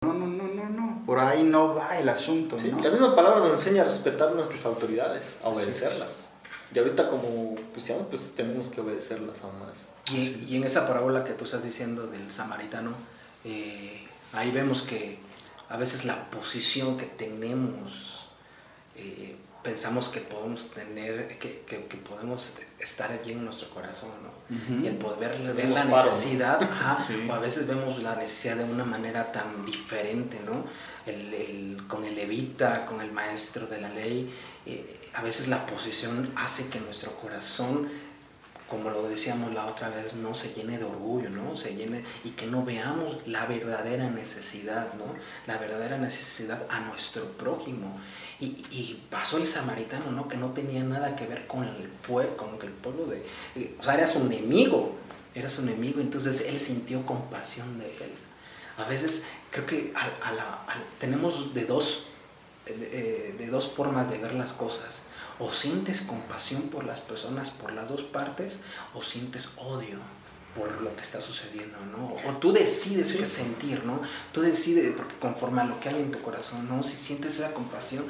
No, no, no, no, no. Por ahí no va el asunto, Sí, ¿no? La misma palabra nos enseña a respetar nuestras autoridades, a obedecerlas. Y ahorita como cristianos pues tenemos que obedecerlas aún más. Y, y en esa parábola que tú estás diciendo del samaritano, eh, ahí vemos que a veces la posición que tenemos, eh, pensamos que podemos tener, que, que- que podemos estar bien en nuestro corazón, ¿no? Y el poder ver Tenemos la paro, ¿no? necesidad, ajá, Sí. o a veces vemos la necesidad de una manera tan diferente, ¿no? El, el- con el levita, con el maestro de la ley, eh, a veces la posición hace que nuestro corazón como lo decíamos la otra vez, no se llene de orgullo, ¿no? Se llene y que no veamos la verdadera necesidad, ¿no? La verdadera necesidad a nuestro prójimo. Y, y pasó el samaritano, ¿no? Que no tenía nada que ver con el pueblo, con el pueblo de... eh, O sea, era su enemigo, era su enemigo, entonces él sintió compasión de él. A veces creo que tenemos de dos, eh, de dos formas de ver las cosas. O sientes compasión por las personas, por las dos partes, o sientes odio por lo que está sucediendo, ¿no? O tú decides qué sentir, ¿no? Tú decides, porque conforme a lo que hay en tu corazón, ¿no? Si sientes esa compasión,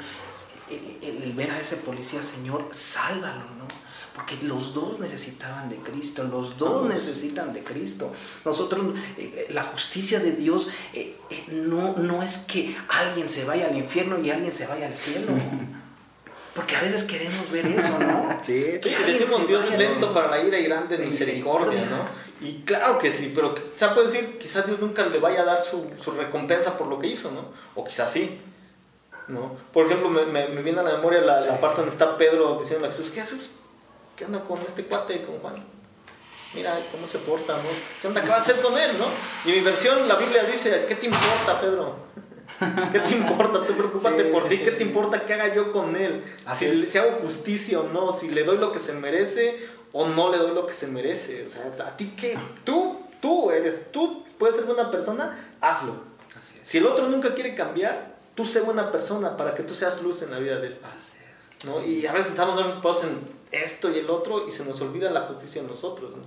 el, el- el ver a ese policía, Señor, sálvalo, ¿no? Porque los dos necesitaban de Cristo, los dos necesitan de Cristo. Nosotros, eh, eh, la justicia de Dios eh, eh, no, no es que alguien se vaya al infierno y alguien se vaya al cielo. Porque a veces queremos ver eso, ¿no? Sí, Sí, decimos Dios es lento ¿no? para la ira y grande en De misericordia, misericordia. ¿no? Y claro que sí, pero quizá puede decir, quizás Dios nunca le vaya a dar su, su recompensa por lo que hizo, ¿no? O quizás sí, ¿no? Por ejemplo, me, me, me viene a la memoria la, la parte donde está Pedro diciendo a Jesús, Jesús, ¿qué onda con este cuate, con Juan? Mira cómo se porta, ¿no? ¿Qué onda? ¿Qué va a hacer con él, no? Y en mi versión, la Biblia dice, ¿qué te importa, Pedro? ¿Qué te importa? Tú preocúpate Sí, por sí, ti. sí, ¿Qué te importa que haga yo con él? Si, si hago justicia o no, si le doy lo que se merece o no le doy lo que se merece. O sea, a ti qué? Tú, tú eres, tú puedes ser buena persona, hazlo. Así es. Si el otro nunca quiere cambiar, tú sé buena persona para que tú seas luz en la vida de esta. Así es. ¿no? Y a veces estamos dando pasos en esto y el otro y se nos olvida la justicia en nosotros, ¿no?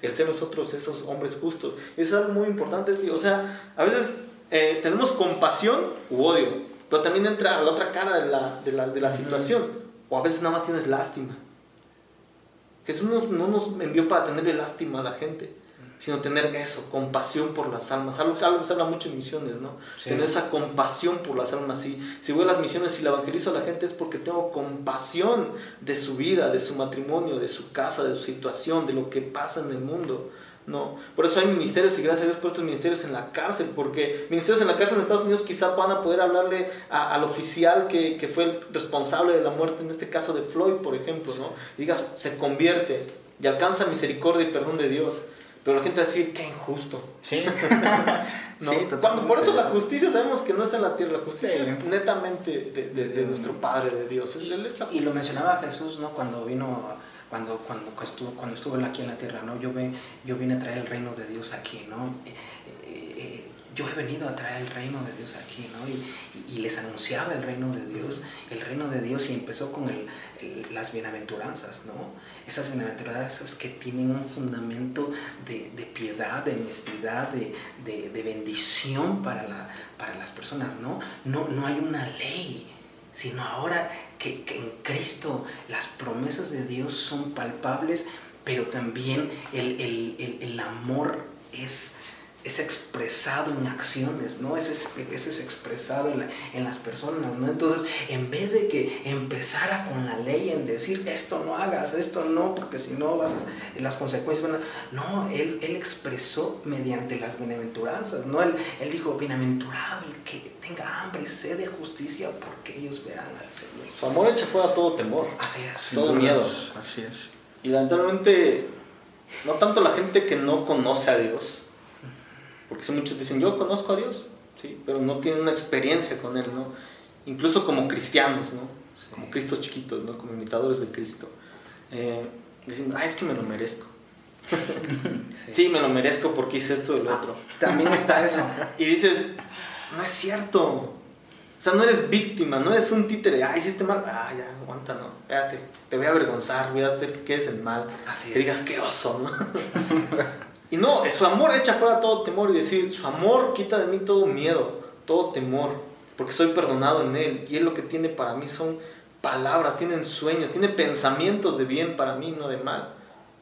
El ser nosotros esos hombres justos. Eso es algo muy importante. O sea, a veces eh, tenemos compasión u odio, pero también entra la otra cara de la, de la, de la situación. O a veces nada más tienes lástima. Jesús no nos envió para tenerle lástima a la gente, sino tener eso, compasión por las almas. Algo, algo que se habla mucho en misiones, ¿no? Sí. Tener esa compasión por las almas. Si, si voy a las misiones y evangelizo a la gente es porque tengo compasión de su vida, de su matrimonio, de su casa, de su situación, de lo que pasa en el mundo. No, por eso hay ministerios y gracias a Dios por estos ministerios en la cárcel, porque ministerios en la cárcel en Estados Unidos quizá van a poder hablarle a- al oficial que, que fue el responsable de la muerte, en este caso de Floyd, por ejemplo, ¿no? Y digas, se convierte y alcanza misericordia y perdón de Dios. Pero la gente va a decir, qué injusto. Sí. ¿no? Sí, Cuando, por eso la justicia sabemos que no está en la tierra, la justicia Sí. es netamente de, de- de nuestro Padre, de Dios. Es la Y lo mencionaba Jesús, ¿no? Cuando vino, cuando, cuando estuvo, cuando estuvo aquí en la tierra, ¿no? Yo, ve, yo vine a traer el reino de Dios aquí, ¿no? Eh, eh, eh, yo he venido a traer el reino de Dios aquí, ¿no? Y, y- y les anunciaba el reino de Dios, el reino de Dios, y empezó con el, el- las bienaventuranzas, ¿no? Esas bienaventuranzas que tienen un fundamento de, de piedad, de honestidad, de, de- de bendición para, la, para las personas, ¿no? No, no hay una ley, sino ahora que, en Cristo las promesas de Dios son palpables, pero también el- el- el amor es, es expresado en acciones, ¿no? Es, es, es- es expresado en, la- en las personas, ¿no? Entonces, en vez de que empezara con la ley en decir, esto no hagas, esto no, porque si no vas a, las consecuencias van a... No, él, él expresó mediante las bienaventuranzas, ¿no? Él, él dijo, bienaventurado el que tenga hambre y sed de justicia, porque ellos verán al Señor. Su amor echa fuera todo temor. Así es. Todo miedo. Así es. Y lamentablemente, no tanto la gente que no conoce a Dios, porque si muchos dicen, yo conozco a Dios, sí, pero no tienen una experiencia con Él, ¿no? Incluso como cristianos, ¿no? Como cristos chiquitos, ¿no? Como imitadores de Cristo. Eh, dicen, ah, es que me lo merezco. Sí, me lo merezco porque hice esto y lo otro. También está eso. Y dices, no es cierto. O sea, no eres víctima, no eres un títere. Ah, hiciste mal. Ah, ya, aguanta, no. Espérate, te voy a avergonzar, voy a hacer que quedes en mal. Así que es. digas, qué oso, ¿no? Así es. Y no, su amor echa fuera todo temor y decir, su amor quita de mí todo miedo, todo temor, porque soy perdonado en Él. Y Él lo que tiene para mí son palabras, tienen sueños, tiene pensamientos de bien para mí, no de mal.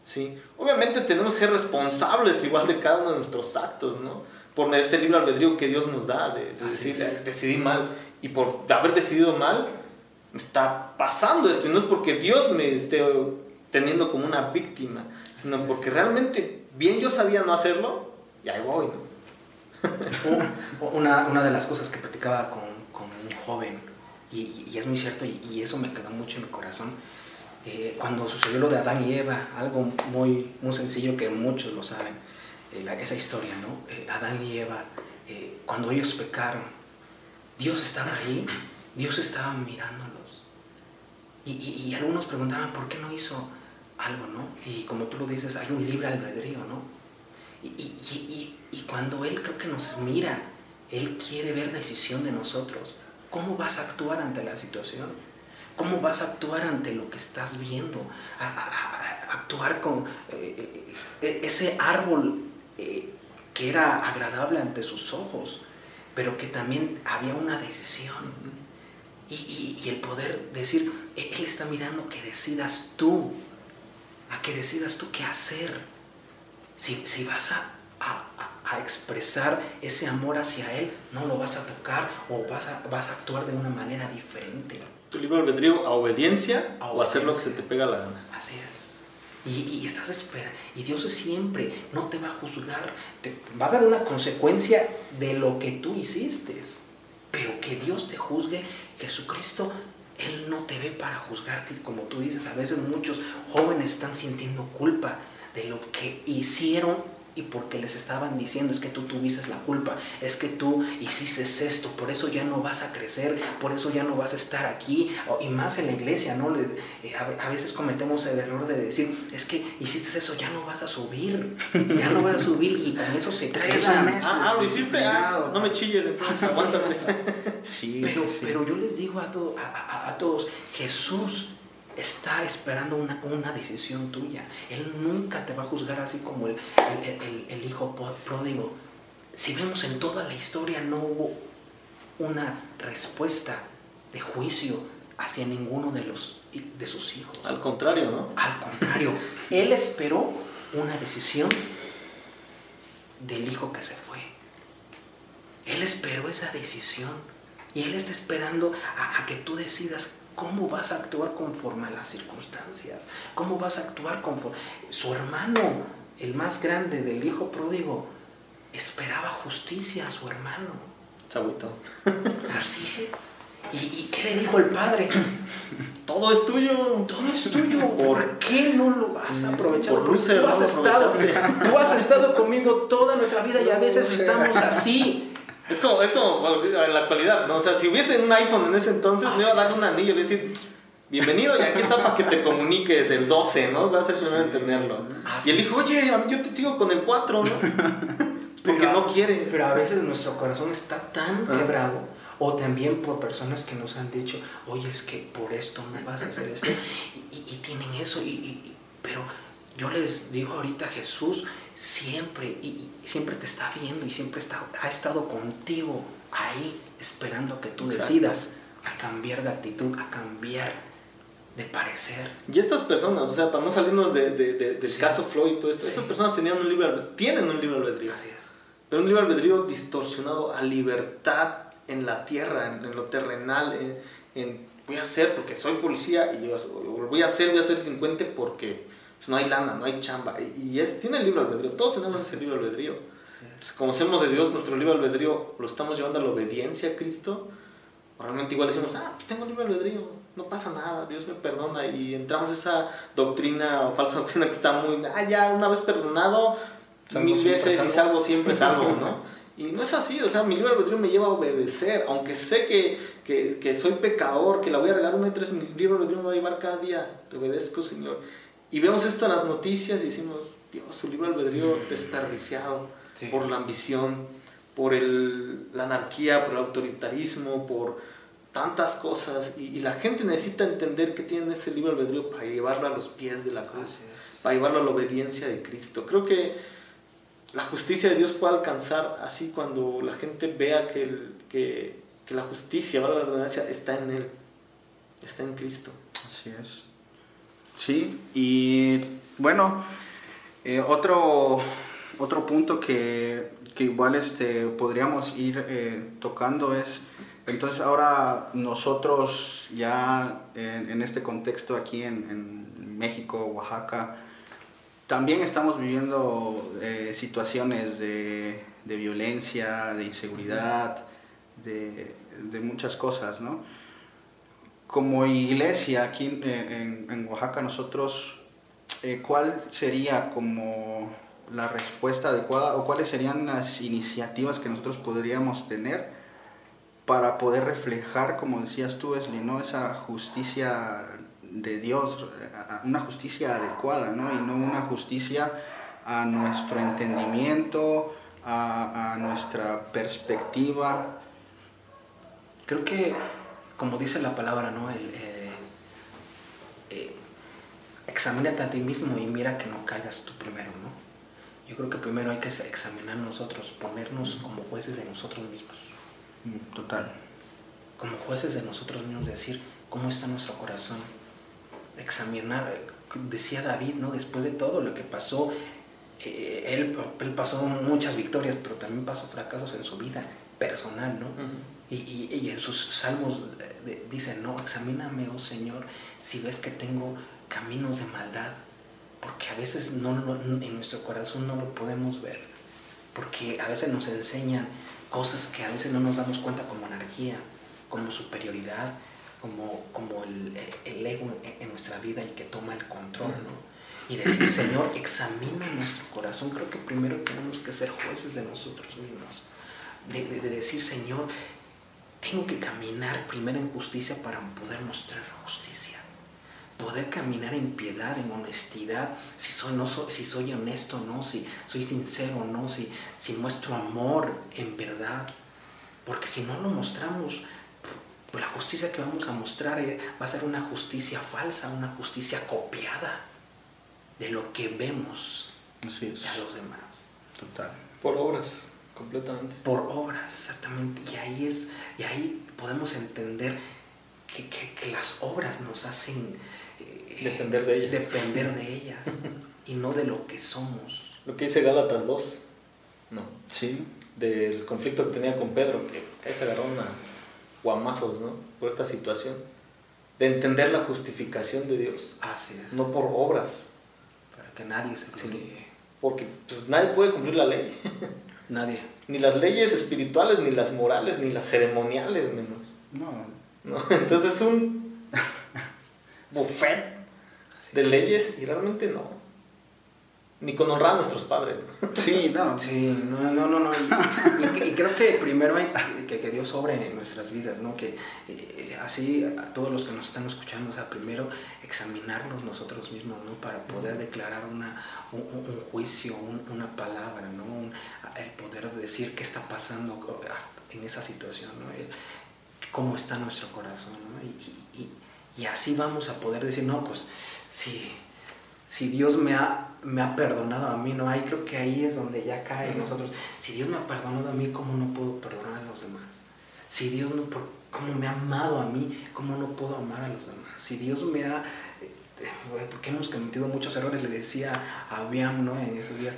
¿sí? Obviamente tenemos que ser responsables igual de cada uno de nuestros actos, ¿no? Por este libre albedrío que Dios nos da, de, decir, decidí mal. Y por haber decidido mal, me está pasando esto. Y no es porque Dios me esté teniendo como una víctima, sino porque realmente bien yo sabía no hacerlo y ahí voy. una, de las cosas que platicaba con, un joven, y, es muy cierto, y, eso me quedó mucho en mi corazón, eh, cuando sucedió lo de Adán y Eva, algo muy, muy sencillo que muchos lo saben, eh, la, esa historia, ¿no? Eh, Adán y Eva, cuando ellos pecaron, Dios estaba ahí, Dios estaba mirándolos. Y, y, algunos preguntaban, ¿por qué no hizo algo, no? Y como tú lo dices, hay un libre albedrío, ¿no? Y, y, cuando Él creo que nos mira, Él quiere ver decisión de nosotros. ¿Cómo vas a actuar ante la situación? ¿Cómo vas a actuar ante lo que estás viendo? A, actuar con eh, eh, ese árbol eh, que era agradable ante sus ojos, pero que también había una decisión. Y, y el poder decir, Él está mirando que decidas tú a que decidas tú qué hacer. Si, si vas a, a, expresar ese amor hacia Él, no lo vas a tocar o vas a, vas a actuar de una manera diferente. Tu libre albedrío a obediencia, o hacer lo que se te pega la gana. Así es. Y, y, estás esperando. Y Dios siempre no te va a juzgar. Te, va a haber una consecuencia de lo que tú hiciste. Pero que Dios te juzgue, Jesucristo él no te ve para juzgarte, como tú dices, a veces muchos jóvenes están sintiendo culpa de lo que hicieron y porque les estaban diciendo es que tú tuviste la culpa, es que tú hiciste esto, por eso ya no vas a crecer, por eso ya no vas a estar aquí, y más en la iglesia, ¿no? Eh, a veces cometemos el error de decir, es que hiciste eso, ya no vas a subir, ya no vas a subir y con eso se quedan. Ah, ah, lo hiciste, ah, no me chilles, entonces aguántate. Sí, pero, pero yo les digo a, a, a todos, Jesús está esperando una, una, decisión tuya. Él nunca te va a juzgar así como el, el, el, hijo pródigo. Si vemos en toda la historia no hubo una respuesta de juicio hacia ninguno de, los, de sus hijos. Al contrario, ¿no? Al contrario. Él esperó una decisión del hijo que se fue. Él esperó esa decisión. Y Él está esperando a, a que tú decidas ¿Cómo vas a actuar conforme a las circunstancias? ¿Cómo vas a actuar conforme... Su hermano, el más grande del hijo pródigo, esperaba justicia a su hermano. Chabutón. Así es. ¿Y, qué le dijo el padre? Todo es tuyo. Todo es tuyo. ¿Por qué no lo vas a aprovechar? Por tú, has estado, tú has estado conmigo toda nuestra vida y a veces estamos así. Es como, es como en la actualidad, ¿no? O sea, si hubiese un iPhone en ese entonces, me iba a dar un anillo y decir, bienvenido y aquí está para que te comuniques el 12, ¿no? Vas a ser el primero en tenerlo. y él dijo, oye, yo te sigo con el 4, ¿no? Porque no quiere. Pero a veces nuestro corazón está tan ah. quebrado, o también por personas que nos han dicho, oye, es que por esto no vas a hacer esto, y, tienen eso, y, pero yo les digo ahorita, Jesús siempre, y, siempre te está viendo y siempre está, ha estado contigo ahí esperando que tú decidas a cambiar de actitud, a cambiar de parecer. Y estas personas, o sea, para no salirnos de, de, del caso Floyd y todo esto, estas personas tenían un libre, tienen un libre albedrío. Así es. Pero un libre albedrío distorsionado a libertad en la tierra, en, lo terrenal, en, en, voy a hacer porque soy policía y yo voy a hacer, voy a ser delincuente porque pues no hay lana, no hay chamba. Y, es, tiene el libro albedrío, todos tenemos ese libro albedrío. Entonces, conocemos de Dios, nuestro libro albedrío lo estamos llevando a la obediencia a Cristo. Realmente igual decimos, ah, pues tengo libre albedrío, no pasa nada, Dios me perdona. Y entramos esa doctrina o falsa doctrina que está muy, ah, ya una vez perdonado, mil veces y salvo siempre salvo, ¿no? Y no es así, o sea, mi libre albedrío me lleva a obedecer, aunque sé que, que, que soy pecador, que la voy a regar una y tres, mi libre albedrío me va a llevar cada día, te obedezco, Señor. Y vemos esto en las noticias y decimos, Dios, su libre albedrío desperdiciado por la ambición, por el, la anarquía, por el autoritarismo, por tantas cosas. Y, la gente necesita entender que tienen ese libre albedrío para llevarlo a los pies de la cruz, para llevarlo a la obediencia de Cristo. Creo que la justicia de Dios puede alcanzar así cuando la gente vea que, el- que, que la justicia, la redundancia, está en Él, está en Cristo. Así es. Sí, y bueno, eh, otro, otro punto que, que igual este, podríamos ir eh, tocando es, entonces ahora nosotros ya en, este contexto aquí en, en México, Oaxaca, también estamos viviendo eh, situaciones de, de violencia, de inseguridad, de, de muchas cosas, ¿no? Como iglesia aquí en, en- en Oaxaca nosotros, eh, ¿cuál sería como la respuesta adecuada o cuáles serían las iniciativas que nosotros podríamos tener para poder reflejar, como decías tú, Wesley, ¿no? esa justicia de Dios, una justicia adecuada, ¿no? y no una justicia a nuestro entendimiento, a, a nuestra perspectiva. Creo que, como dice la palabra, ¿no? El, eh, eh, examínate a ti mismo y mira que no caigas tú primero, ¿no? Yo creo que primero hay que examinar nosotros, ponernos como jueces de nosotros mismos. Mm, Total. Como jueces de nosotros mismos, decir cómo está nuestro corazón. Examinar, decía David, ¿no? Después de todo lo que pasó, eh, él, él pasó muchas victorias, pero también pasó fracasos en su vida personal, ¿no? Y, y- y en sus salmos eh, de- dicen, no, examíname, oh Señor, si ves que tengo caminos de maldad, porque a veces no, lo- en nuestro corazón no lo podemos ver, porque a veces nos enseñan cosas que a veces no nos damos cuenta como anarquía, como superioridad, como, como el, el ego en, en nuestra vida y que toma el control, ¿no? Y decir, Señor, examina nuestro corazón. Creo que primero tenemos que ser jueces de nosotros mismos. De, de- de decir, Señor, tengo que caminar primero en justicia para poder mostrar justicia. Poder caminar en piedad, en honestidad, si soy, no soy, si soy honesto o no, si soy sincero o no, si, si muestro amor en verdad. Porque si no lo mostramos, pues la justicia que vamos a mostrar eh, va a ser una justicia falsa, una justicia copiada de lo que vemos Así es. de a los demás Total. Por obras, completamente. por obras, exactamente. Y ahí es, y ahí podemos entender que, que- que las obras nos hacen eh, Depender de ellas. depender de ellas y no de lo que somos. Lo que dice Gálatas 2, no, Sí. del conflicto que tenía con Pedro, que, que ahí se agarraron a guamazos, ¿no? Por esta situación. De entender la justificación de Dios, Así es. no por obras, Para que nadie se Sí. porque pues, nadie puede cumplir la ley. Nadie. Ni las leyes espirituales, ni las morales, ni las ceremoniales menos. No. ¿no? Entonces es un buffet de leyes y realmente no. Ni con honrar a nuestros padres. Sí, no. Sí, no, no, no, no. Y, y- y creo que primero hay que, que Dios obre en nuestras vidas, ¿no? Que eh, así a todos los que nos están escuchando, o sea, primero examinarnos nosotros mismos, ¿no? Para poder declarar una, un, un- un juicio, un- una palabra, ¿no? Un- el poder decir qué está pasando en esa situación, ¿no? El- cómo está nuestro corazón, ¿no? Y, y- y- así vamos a poder decir, no, pues, sí, si Dios me ha, me ha perdonado a mí, ¿no? Ahí creo que ahí es donde ya cae en nosotros. Si Dios me ha perdonado a mí, ¿cómo no puedo perdonar a los demás? Si Dios no, ¿cómo me ha amado a mí? ¿Cómo no puedo amar a los demás? Si Dios me ha... eh, porque hemos cometido muchos errores, le decía a Abiam, ¿no? En esos días,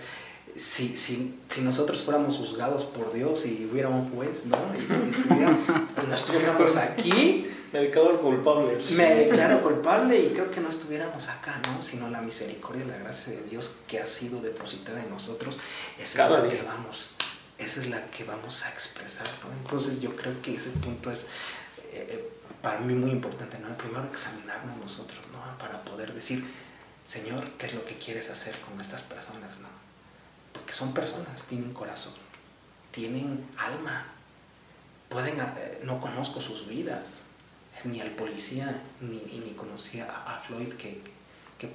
si, si, si nosotros fuéramos juzgados por Dios y hubiera un juez, ¿no? Y, estuviera- y no estuviéramos aquí, Me declaro culpable. me declaro culpable y creo que no estuviéramos acá, ¿no? Sino la misericordia y la gracia de Dios que ha sido depositada en nosotros, esa Cada es la día. que vamos, esa es la que vamos a expresar, ¿no? Entonces yo creo que ese punto es eh, eh, para mí muy importante, ¿no? Primero examinarnos nosotros, ¿no? Para poder decir, Señor, ¿qué es lo que quieres hacer con estas personas, ¿no? Porque son personas, tienen corazón, tienen alma, pueden, eh, no conozco sus vidas, ni al policía, ni, ni conocía a, a Floyd, que, que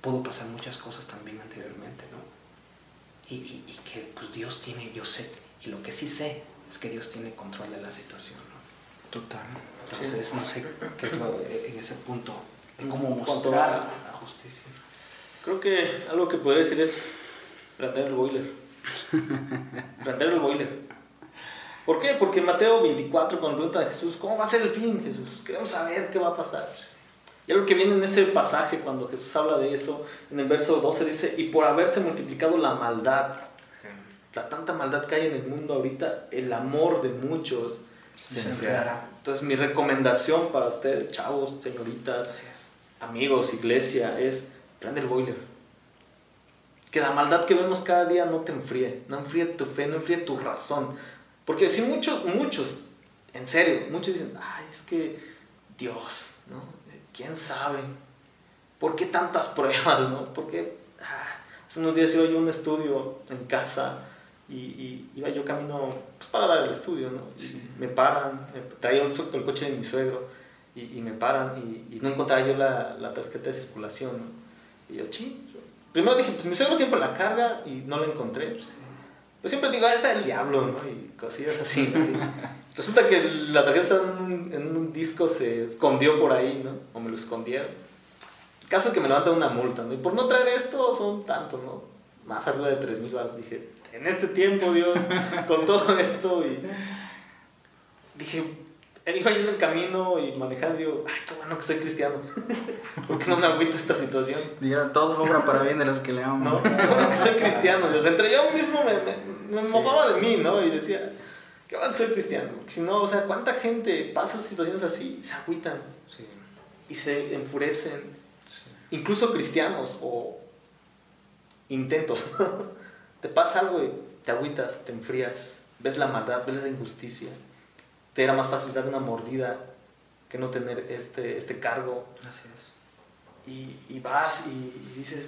pudo pasar muchas cosas también anteriormente, ¿no? Y, y- y que pues Dios tiene, yo sé, y lo que sí sé es que Dios tiene control de la situación, ¿no? Total. Entonces, no sé qué es lo, en ese punto, de cómo mostrar la justicia. Creo que algo que podría decir es prender el boiler. Prender el boiler. ¿Por qué? Porque Mateo 24, cuando pregunta a Jesús, ¿cómo va a ser el fin, Jesús? Queremos saber qué va a pasar. Y algo que viene en ese pasaje, cuando Jesús habla de eso, en el verso 12 dice, y por haberse multiplicado la maldad, la tanta maldad que hay en el mundo ahorita, el amor de muchos se, enfriará. Entonces mi recomendación para ustedes, chavos, señoritas, amigos, iglesia, es prende el boiler. Que la maldad que vemos cada día no te enfríe, no enfríe tu fe, no enfríe tu razón. Porque si muchos, muchos, en serio, muchos dicen, ay, es que Dios, ¿no? ¿Quién sabe? ¿Por qué tantas pruebas, no? Porque ah, hace unos días iba yo a un estudio en casa y, iba yo camino pues, para dar el estudio, ¿no? me paran, me traía el, el, coche de mi suegro y, y me paran y, no encontraba yo la, la, tarjeta de circulación, ¿no? Y yo, ching. Primero dije, pues mi suegro siempre la carga y no la encontré. Pues siempre digo, ah, esa es el diablo, ¿no? Y cosillas así, Resulta que la tarjeta estaba en un, en un, disco, se escondió por ahí, ¿no? O me lo escondieron. El caso es que me levantan una multa, ¿no? Y por no traer esto son tantos, ¿no? Más arriba de 3 mil baros. Dije, en este tiempo, Dios, con todo esto. Y dije, iba en el camino y manejando, digo, ay, qué bueno que soy cristiano. porque no me agüita esta situación? Diga, todo obra para bien de los que le amo. No, qué bueno que soy cristiano. Dios. Entre yo mismo me, me, mofaba de mí, ¿no? Y decía, qué bueno que soy cristiano. Si no, o sea, ¿cuánta gente pasa situaciones así y se agüitan? Sí. Y se enfurecen. Incluso cristianos o intentos. te pasa algo y te agüitas, te enfrías, ves la maldad, ves la injusticia. Te era más fácil dar una mordida que no tener este, este cargo. Así es. Y, y vas y, dices,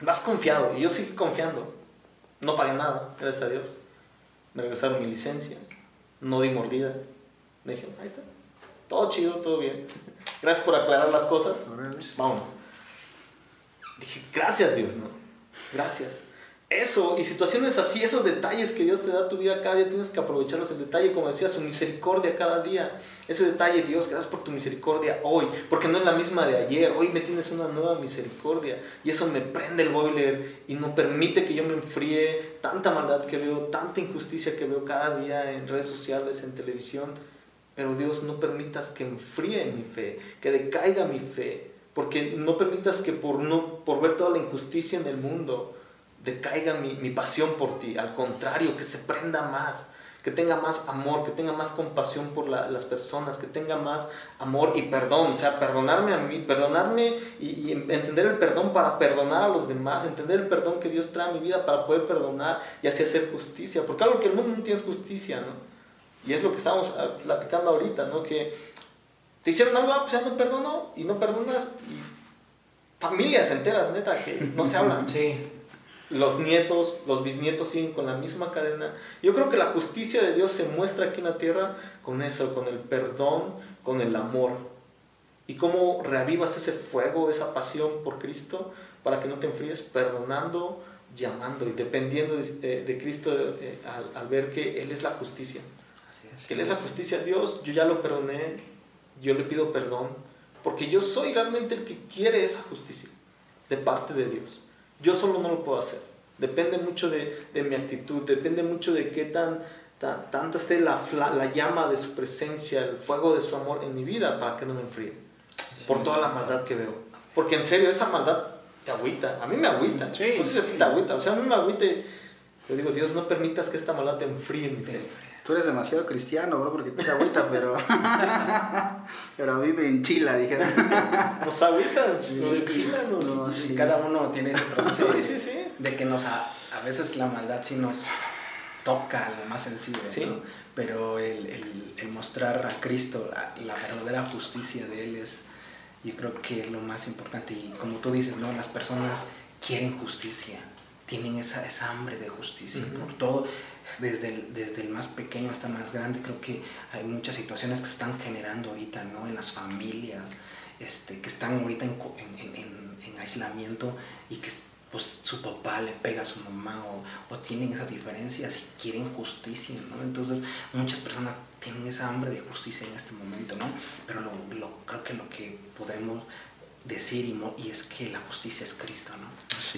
vas confiado, y yo sigo confiando. No pagué nada, gracias a Dios. Me regresaron mi licencia, no di mordida. Me dije, ahí está, todo chido, todo bien. Gracias por aclarar las cosas. Vámonos. Dije, gracias Dios, ¿no? Gracias eso y situaciones así, esos detalles que Dios te da a tu vida cada día, tienes que aprovecharlos. El detalle, como decía, su misericordia cada día. Ese detalle, Dios, gracias por tu misericordia hoy, porque no es la misma de ayer. Hoy me tienes una nueva misericordia y eso me prende el boiler y no permite que yo me enfríe. Tanta maldad que veo, tanta injusticia que veo cada día en redes sociales, en televisión. Pero Dios, no permitas que enfríe mi fe, que decaiga mi fe, porque no permitas que por, no, por ver toda la injusticia en el mundo, decaiga mi, mi pasión por ti, al contrario, que se prenda más, que tenga más amor, que tenga más compasión por las personas, que tenga más amor y perdón, o sea, perdonarme a mí, perdonarme y, entender el perdón para perdonar a los demás, entender el perdón que Dios trae a mi vida para poder perdonar y así hacer justicia, porque algo que el mundo no tiene es justicia, ¿no? Y es lo que estamos ah, platicando ahorita, ¿no? Que te hicieron algo, ah, pues ya no perdono y no perdonas y familias enteras, neta, que no se hablan. Sí los nietos, los bisnietos siguen con la misma cadena. Yo creo que la justicia de Dios se muestra aquí en la tierra con eso, con el perdón, con el amor. Y cómo reavivas ese fuego, esa pasión por Cristo para que no te enfríes, perdonando, llamando y dependiendo de, Cristo eh, al, ver que Él es la justicia. Que Él es la justicia. Dios, yo ya lo perdoné, yo le pido perdón, porque yo soy realmente el que quiere esa justicia de parte de Dios. Yo solo no lo puedo hacer. Depende mucho de, de mi actitud, depende mucho de qué tan, tan tanta esté la, la, llama de su presencia, el fuego de su amor en mi vida para que no me enfríe. Por toda la maldad que veo. Porque en serio, esa maldad te agüita. A mí me agüita. Sí, no sé si a ti te agüita. O sea, a mí me agüita. Yo digo, Dios, no permitas que esta maldad te enfríe mi fe. Tú eres demasiado cristiano, bro, porque te agüita, pero. pero vive en Chile, dijeron. Pues agüita, sí, Chile, no, Cada uno tiene ese proceso sí, sí, sí. de que nos a, a, veces la maldad sí nos toca lo más sensible, ¿no? Pero el, el, el, mostrar a Cristo la, la, verdadera justicia de Él es, yo creo que es lo más importante. Y como tú dices, ¿no? Las personas quieren justicia, tienen esa, esa hambre de justicia por todo desde el, desde el más pequeño hasta el más grande, creo que hay muchas situaciones que están generando ahorita, ¿no? En las familias, este, que están ahorita en, en, en, aislamiento y que pues su papá le pega a su mamá o, o, tienen esas diferencias y quieren justicia, ¿no? Entonces muchas personas tienen esa hambre de justicia en este momento, ¿no? Pero lo, lo, creo que lo que podemos decir y, y, es que la justicia es Cristo, ¿no?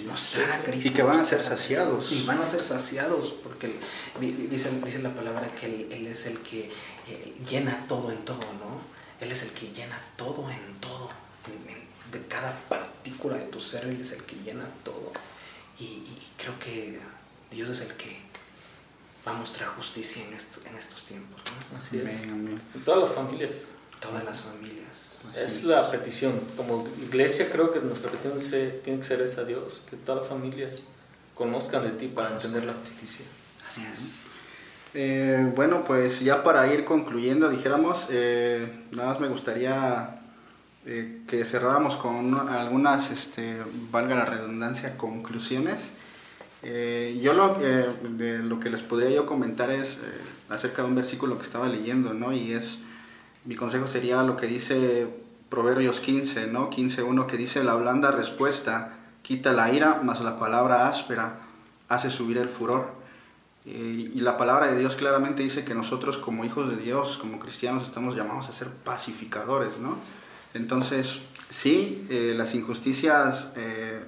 Mostrar a Cristo. Y que van a ser saciados. Y van a ser saciados, porque di- di- dice, dice la palabra que él, Él es el que eh, llena todo en todo, ¿no? Él es el que llena todo en todo. en- en- de cada partícula de tu ser, Él es el que llena todo. Y, y creo que Dios es el que va a mostrar justicia en, esto- en estos tiempos, ¿no? Así es. Amén, amén. En todas las familias. Todas las familias. Es la petición. Como iglesia creo que nuestra petición se- tiene que ser esa a Dios, que todas las familias conozcan de ti para entender la justicia. Así es. Eh, bueno, pues ya para ir concluyendo, dijéramos, eh, nada más me gustaría eh, que cerráramos con una- algunas, este, valga la redundancia, conclusiones. Eh, yo lo, eh, de lo que les podría yo comentar es eh, acerca de un versículo que estaba leyendo, ¿no? Y es, mi consejo sería lo que dice Proverbios 15, ¿no? 15.1, que dice, la blanda respuesta quita la ira, mas la palabra áspera hace subir el furor. Eh, y la palabra de Dios claramente dice que nosotros como hijos de Dios, como cristianos, estamos llamados a ser pacificadores, ¿no? Entonces, sí, eh, las injusticias eh,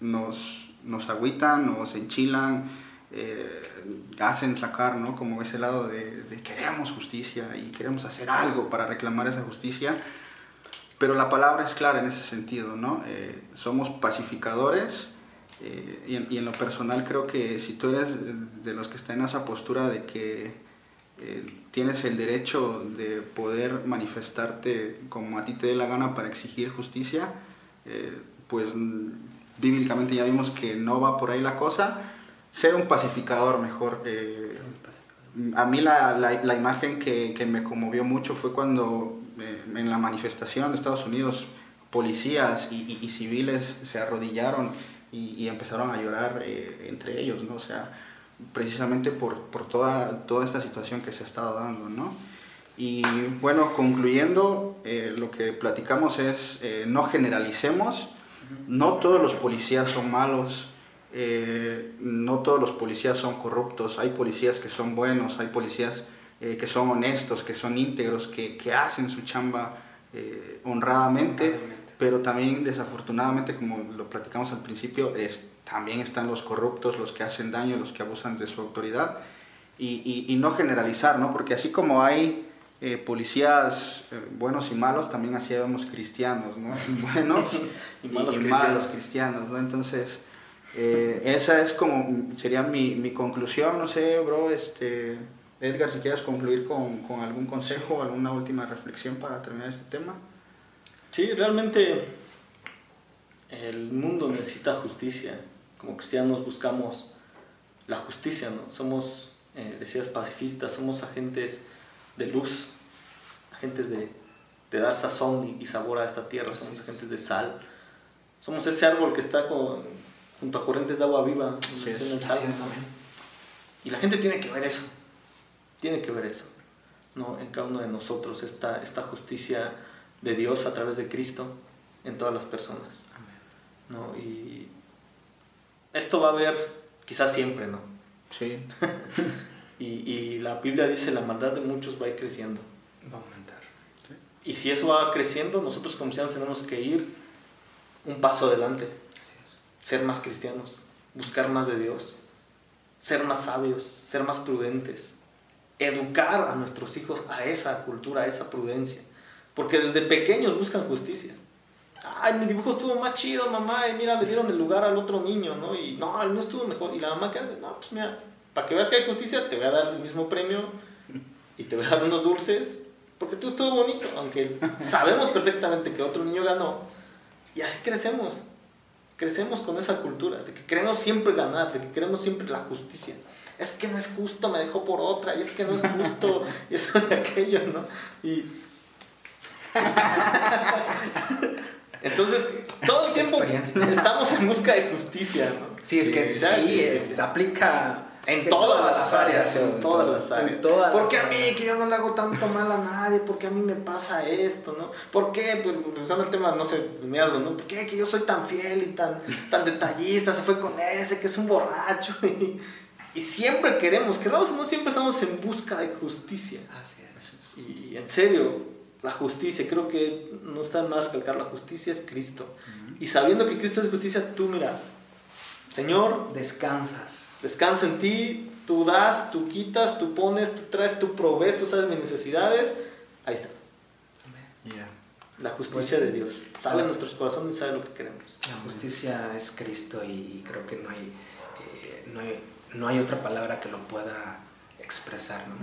nos, nos agüitan, nos enchilan, eh, hacen sacar, ¿no? Como ese lado de, de queremos justicia y queremos hacer algo para reclamar esa justicia. Pero la palabra es clara en ese sentido, ¿no? Eh, somos pacificadores eh, y, en, lo personal creo que si tú eres de los que está en esa postura de que tienes el derecho de poder manifestarte como a ti te dé la gana para exigir justicia, pues bíblicamente ya vimos que no va por ahí la cosa. Ser un pacificador mejor. eh, a mí la, la, imagen que, que, me conmovió mucho fue cuando eh, en la manifestación de Estados Unidos policías y, civiles se arrodillaron y, empezaron a llorar eh, entre ellos, ¿no? O sea, precisamente por, por toda, toda esta situación que se ha estado dando, ¿no? Y bueno, concluyendo, lo que platicamos es no generalicemos, no todos los policías son malos, eh, no todos los policías son corruptos, hay policías que son buenos, hay policías eh, que son honestos, que son íntegros, que, que hacen su chamba eh, honradamente, honradamente, pero también desafortunadamente, como lo platicamos al principio, es, también están los corruptos, los que hacen daño, los que abusan de su autoridad, y, y, y no generalizar, ¿no? porque así como hay eh, policías eh, buenos y malos, también así vemos cristianos, ¿no? buenos y, malos, y cristianos. malos cristianos, ¿no? Entonces, eh, esa es como, sería mi, mi, conclusión, no sé, bro, este, Edgar, si quieres concluir con, con algún consejo alguna última reflexión para terminar este tema. Sí, realmente el mundo necesita justicia. Como cristianos buscamos la justicia, ¿no? Somos, eh, decías, pacifistas, somos agentes de luz, agentes de, de dar sazón y, y, sabor a esta tierra, somos agentes de sal. Somos ese árbol que está con, junto a corrientes de agua viva, sí, en el salmo, es, ¿no? Y la gente tiene que ver eso, tiene que ver eso, ¿no? En cada uno de nosotros, esta, esta justicia de Dios a través de Cristo en todas las personas. ¿no? Y esto va a haber quizás siempre, ¿no? Sí. y, y, la Biblia dice la maldad de muchos va a ir creciendo. Va a aumentar. ¿sí? Y si eso va creciendo, nosotros como cristianos tenemos que ir un paso adelante. Ser más cristianos, buscar más de Dios, ser más sabios, ser más prudentes, educar a nuestros hijos a esa cultura, a esa prudencia. Porque desde pequeños buscan justicia. Ay, mi dibujo estuvo más chido, mamá, y mira, le dieron el lugar al otro niño, ¿no? Y no, el mío estuvo mejor. Y la mamá, ¿qué hace? No, pues mira, para que veas que hay justicia, te voy a dar el mismo premio y te voy a dar unos dulces, porque tú estuvo bonito, aunque sabemos perfectamente que otro niño ganó. Y así crecemos. Crecemos con esa cultura, de que queremos siempre ganar, de que queremos siempre la justicia. Es que no es justo, me dejó por otra, y es que no es justo, y eso aquello, ¿no? Y entonces, todo el tiempo estamos en busca de justicia, ¿no? Sí, es que sí, sí es, aplica en, en todas, todas, las áreas, en todas las áreas. En todas ¿Por qué a mí, que yo no le hago tanto mal a nadie? ¿Por qué a mí me pasa esto, no? ¿Por qué, pues, pensando el tema, no sé, me ¿no? ¿Por qué que yo soy tan fiel y tan, tan detallista? Se fue con ese que es un borracho y, y siempre queremos, que no, siempre estamos en busca de justicia. Así es. Y, y en serio, la justicia, creo que no está más recalcar, la justicia es Cristo. Uh -huh. Y sabiendo que Cristo es justicia, tú mira, Señor, descansas. Descanso en ti, tú das, tú quitas, tú pones, tú traes, tú provees, tú sabes mis necesidades. Ahí está. La justicia de Dios. Sabe nuestros corazones y sabe lo que queremos. La justicia es Cristo y creo que no hay, eh, no hay, no hay otra palabra que lo pueda expresar. ¿no?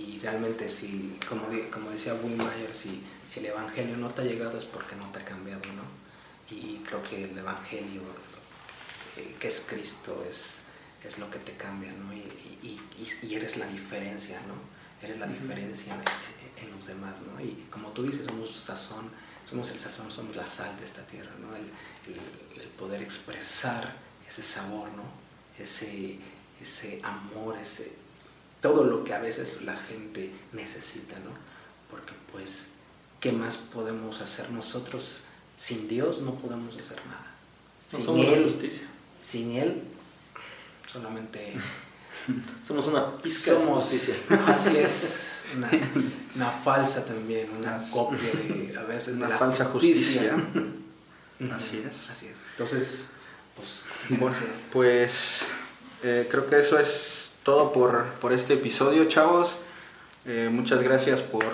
Y realmente, si, como, como decía Mayer si, si el Evangelio no te ha llegado es porque no te ha cambiado. ¿no? Y creo que el Evangelio, eh, que es Cristo, es, es lo que te cambia. ¿no? Y, y, y, eres la diferencia. ¿no? Eres la diferencia en los demás, ¿no? Y como tú dices, somos sazón, somos el sazón, somos la sal de esta tierra, ¿no? El, poder expresar ese sabor, ¿no? Ese, ese amor, ese, todo lo que a veces la gente necesita, ¿no? Porque pues, ¿qué más podemos hacer nosotros? Sin Dios no podemos hacer nada. sin Él, justicia. Sin Él, solamente... Somos una pizca somos, Así es una, falsa también, una copia de a veces una de la falsa justicia. Así es. Así es. Entonces, pues, pues eh, creo que eso es todo por, por este episodio, chavos. Eh, muchas gracias por,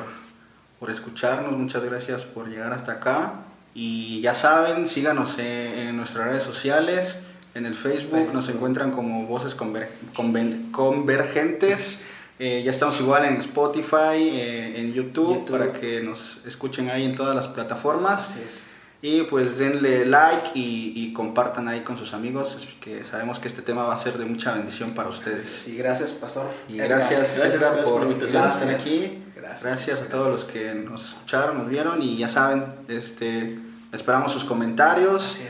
por escucharnos, muchas gracias por llegar hasta acá. Y ya saben, síganos en, nuestras redes sociales. En el Facebook, nos encuentran como Voces Convergentes. Eh, ya estamos igual en Spotify, eh, en YouTube, para que nos escuchen ahí en todas las plataformas. Y pues denle like y, compartan ahí con sus amigos, que sabemos que este tema va a ser de mucha bendición para ustedes. Y gracias, Pastor. Y gracias, por, estar aquí. Gracias, a todos los que nos escucharon, nos vieron y ya saben, este, esperamos sus comentarios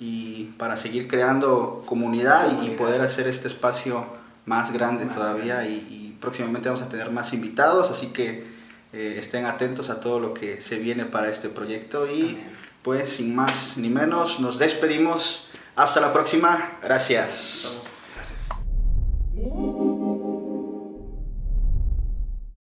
y para seguir creando comunidad, Y, poder hacer este espacio más grande todavía y próximamente vamos a tener más invitados, así que eh, estén atentos a todo lo que se viene para este proyecto y pues sin más ni menos nos despedimos. Hasta la próxima. Gracias. Gracias.